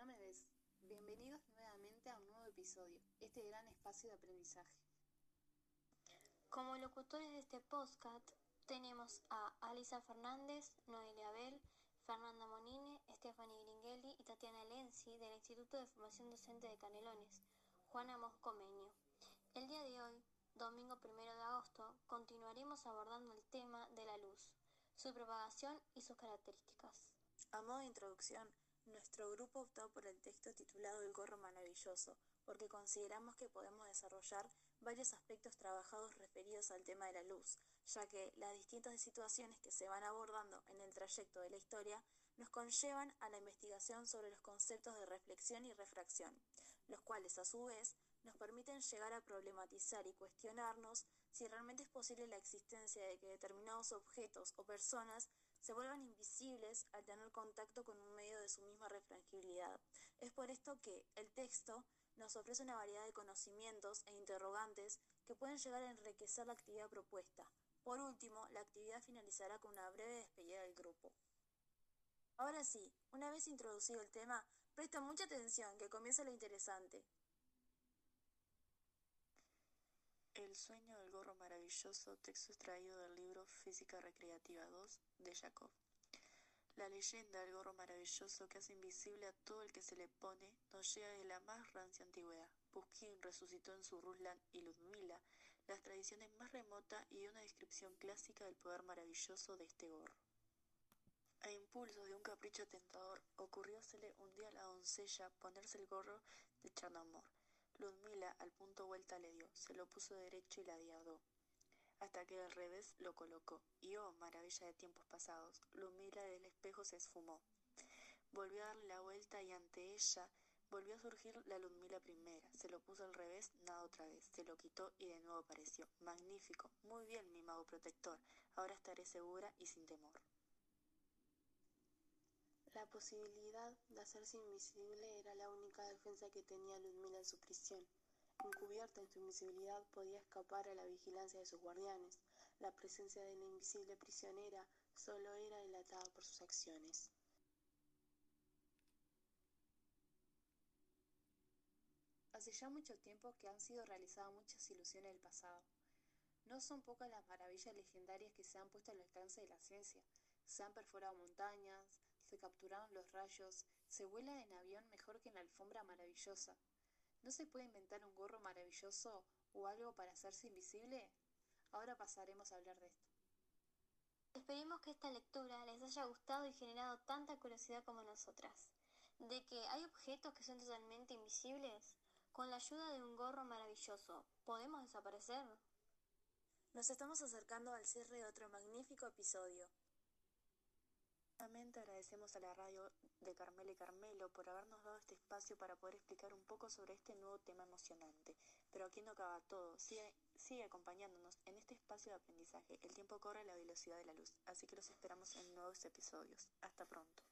no me ves. Bienvenidos nuevamente a un nuevo episodio, este gran espacio de aprendizaje. Como locutores de este podcast tenemos a Alisa Fernández, Noelia Abel, Fernanda Monine, Stephanie Gringhelli y Tatiana Lenzi del Instituto de Formación Docente de Canelones, Juana Moscomeño. El día de hoy, domingo 1 de agosto, continuaremos abordando el tema de la luz, su propagación y sus características. A modo de introducción, nuestro grupo optó por el texto titulado El gorro maravilloso, porque consideramos que podemos desarrollar varios aspectos trabajados referidos al tema de la luz, ya que las distintas situaciones que se van abordando en el trayecto de la historia nos conllevan a la investigación sobre los conceptos de reflexión y refracción, los cuales a su vez nos permiten llegar a problematizar y cuestionarnos si realmente es posible la existencia de que determinados objetos o personas se vuelvan invisibles al tener contacto con un medio de su misma refrangibilidad. Es por esto que el texto nos ofrece una variedad de conocimientos e interrogantes que pueden llegar a enriquecer la actividad propuesta. Por último, la actividad finalizará con una breve despedida del grupo. Ahora sí, una vez introducido el tema, presta mucha atención que comienza lo interesante. El sueño del gorro maravilloso, texto extraído del libro Física Recreativa 2 de Jacob. La leyenda del gorro maravilloso que hace invisible a todo el que se le pone nos llega de la más rancia antigüedad. Pushkin resucitó en su Ruslan y Ludmila las tradiciones más remotas y una descripción clásica del poder maravilloso de este gorro. A impulso de un capricho tentador, ocurriósele un día a la doncella ponerse el gorro de Chernomor. Ludmila al punto vuelta le dio, se lo puso derecho y la diadó hasta que al revés lo colocó, y oh, maravilla de tiempos pasados, Lumila del espejo se esfumó. Volvió a darle la vuelta y ante ella volvió a surgir la Ludmila primera, se lo puso al revés, nada otra vez, se lo quitó y de nuevo apareció. Magnífico, muy bien, mi mago protector, ahora estaré segura y sin temor. La posibilidad de hacerse invisible era la única defensa que tenía Ludmila en su prisión. Encubierta en su invisibilidad podía escapar a la vigilancia de sus guardianes. La presencia de la invisible prisionera solo era delatada por sus acciones. Hace ya mucho tiempo que han sido realizadas muchas ilusiones del pasado. No son pocas las maravillas legendarias que se han puesto al alcance de la ciencia. Se han perforado montañas, se capturaron los rayos, se vuela en avión mejor que en la alfombra maravillosa. ¿No se puede inventar un gorro maravilloso o algo para hacerse invisible? Ahora pasaremos a hablar de esto. Esperemos que esta lectura les haya gustado y generado tanta curiosidad como nosotras. De que hay objetos que son totalmente invisibles. Con la ayuda de un gorro maravilloso, ¿podemos desaparecer? Nos estamos acercando al cierre de otro magnífico episodio. Nuevamente agradecemos a la radio de Carmela y Carmelo por habernos dado este espacio para poder explicar un poco sobre este nuevo tema emocionante. Pero aquí no acaba todo, sigue, sigue acompañándonos en este espacio de aprendizaje. El tiempo corre a la velocidad de la luz, así que los esperamos en nuevos episodios. Hasta pronto.